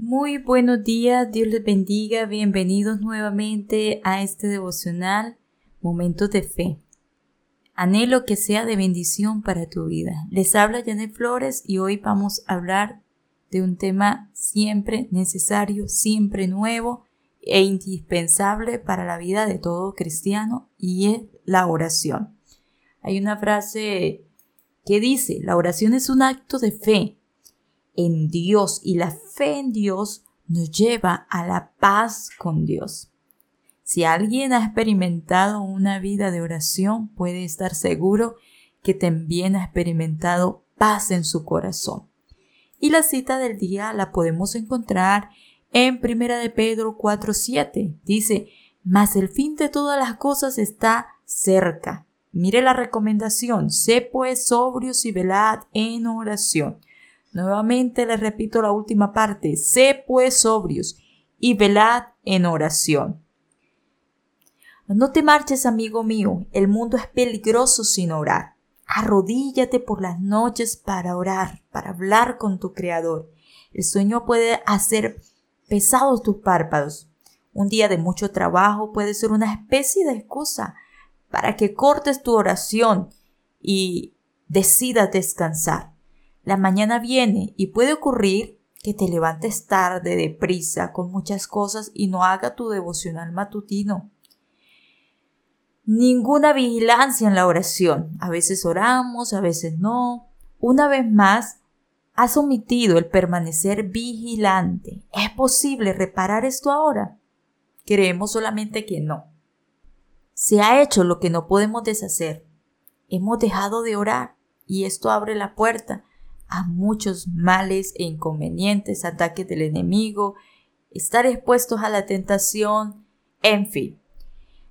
Muy buenos días, Dios les bendiga, bienvenidos nuevamente a este devocional Momentos de Fe. Anhelo que sea de bendición para tu vida. Les habla Janet Flores y hoy vamos a hablar de un tema siempre necesario, siempre nuevo e indispensable para la vida de todo cristiano y es la oración. Hay una frase que dice, la oración es un acto de fe en Dios y la fe en Dios nos lleva a la paz con Dios. Si alguien ha experimentado una vida de oración, puede estar seguro que también ha experimentado paz en su corazón. Y la cita del día la podemos encontrar en Primera de Pedro 4:7. Dice, "Mas el fin de todas las cosas está cerca." Mire la recomendación, sé pues sobrios y velad en oración Nuevamente les repito la última parte. Sé pues sobrios y velad en oración. No te marches, amigo mío. El mundo es peligroso sin orar. Arrodíllate por las noches para orar, para hablar con tu Creador. El sueño puede hacer pesados tus párpados. Un día de mucho trabajo puede ser una especie de excusa para que cortes tu oración y decidas descansar. La mañana viene y puede ocurrir que te levantes tarde, deprisa, con muchas cosas y no haga tu devocional matutino. Ninguna vigilancia en la oración. A veces oramos, a veces no. Una vez más, has omitido el permanecer vigilante. ¿Es posible reparar esto ahora? Creemos solamente que no. Se ha hecho lo que no podemos deshacer. Hemos dejado de orar y esto abre la puerta a muchos males e inconvenientes, ataques del enemigo, estar expuestos a la tentación, en fin.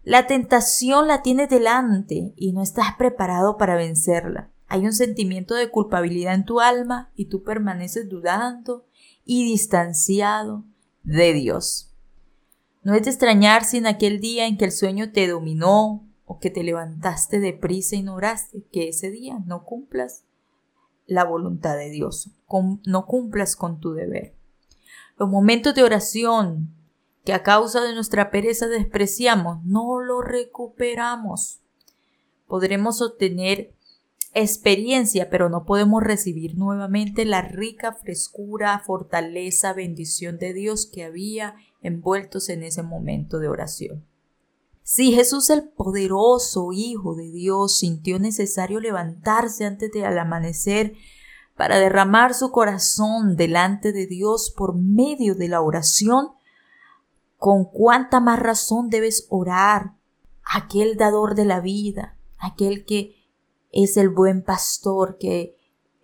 La tentación la tienes delante y no estás preparado para vencerla. Hay un sentimiento de culpabilidad en tu alma y tú permaneces dudando y distanciado de Dios. No es de extrañar si en aquel día en que el sueño te dominó o que te levantaste deprisa y no oraste, que ese día no cumplas la voluntad de Dios, no cumplas con tu deber. Los momentos de oración que a causa de nuestra pereza despreciamos, no lo recuperamos. Podremos obtener experiencia, pero no podemos recibir nuevamente la rica frescura, fortaleza, bendición de Dios que había envueltos en ese momento de oración. Si Jesús el poderoso Hijo de Dios sintió necesario levantarse antes del amanecer para derramar su corazón delante de Dios por medio de la oración, con cuánta más razón debes orar aquel dador de la vida, aquel que es el buen pastor, que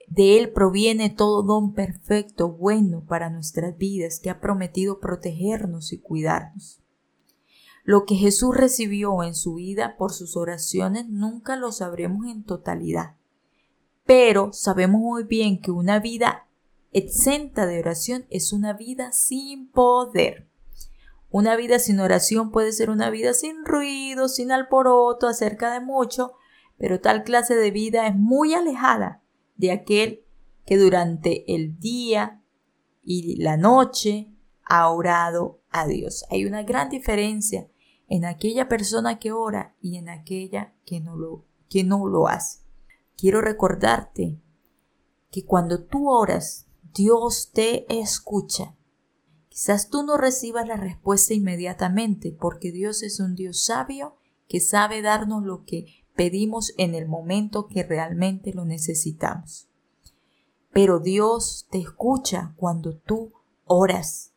de él proviene todo don perfecto, bueno para nuestras vidas, que ha prometido protegernos y cuidarnos. Lo que Jesús recibió en su vida por sus oraciones nunca lo sabremos en totalidad. Pero sabemos muy bien que una vida exenta de oración es una vida sin poder. Una vida sin oración puede ser una vida sin ruido, sin alboroto, acerca de mucho, pero tal clase de vida es muy alejada de aquel que durante el día y la noche ha orado a Dios. Hay una gran diferencia en aquella persona que ora y en aquella que no lo, que no lo hace. Quiero recordarte que cuando tú oras, Dios te escucha. Quizás tú no recibas la respuesta inmediatamente porque Dios es un Dios sabio que sabe darnos lo que pedimos en el momento que realmente lo necesitamos. Pero Dios te escucha cuando tú oras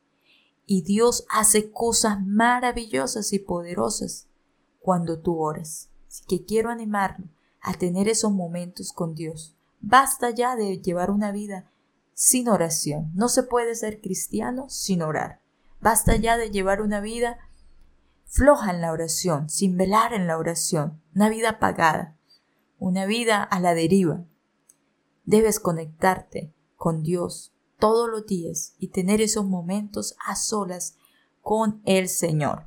y Dios hace cosas maravillosas y poderosas cuando tú oras. Así que quiero animarlo a tener esos momentos con Dios. Basta ya de llevar una vida sin oración. No se puede ser cristiano sin orar. Basta ya de llevar una vida floja en la oración, sin velar en la oración, una vida apagada, una vida a la deriva. Debes conectarte con Dios todos los días y tener esos momentos a solas con el Señor.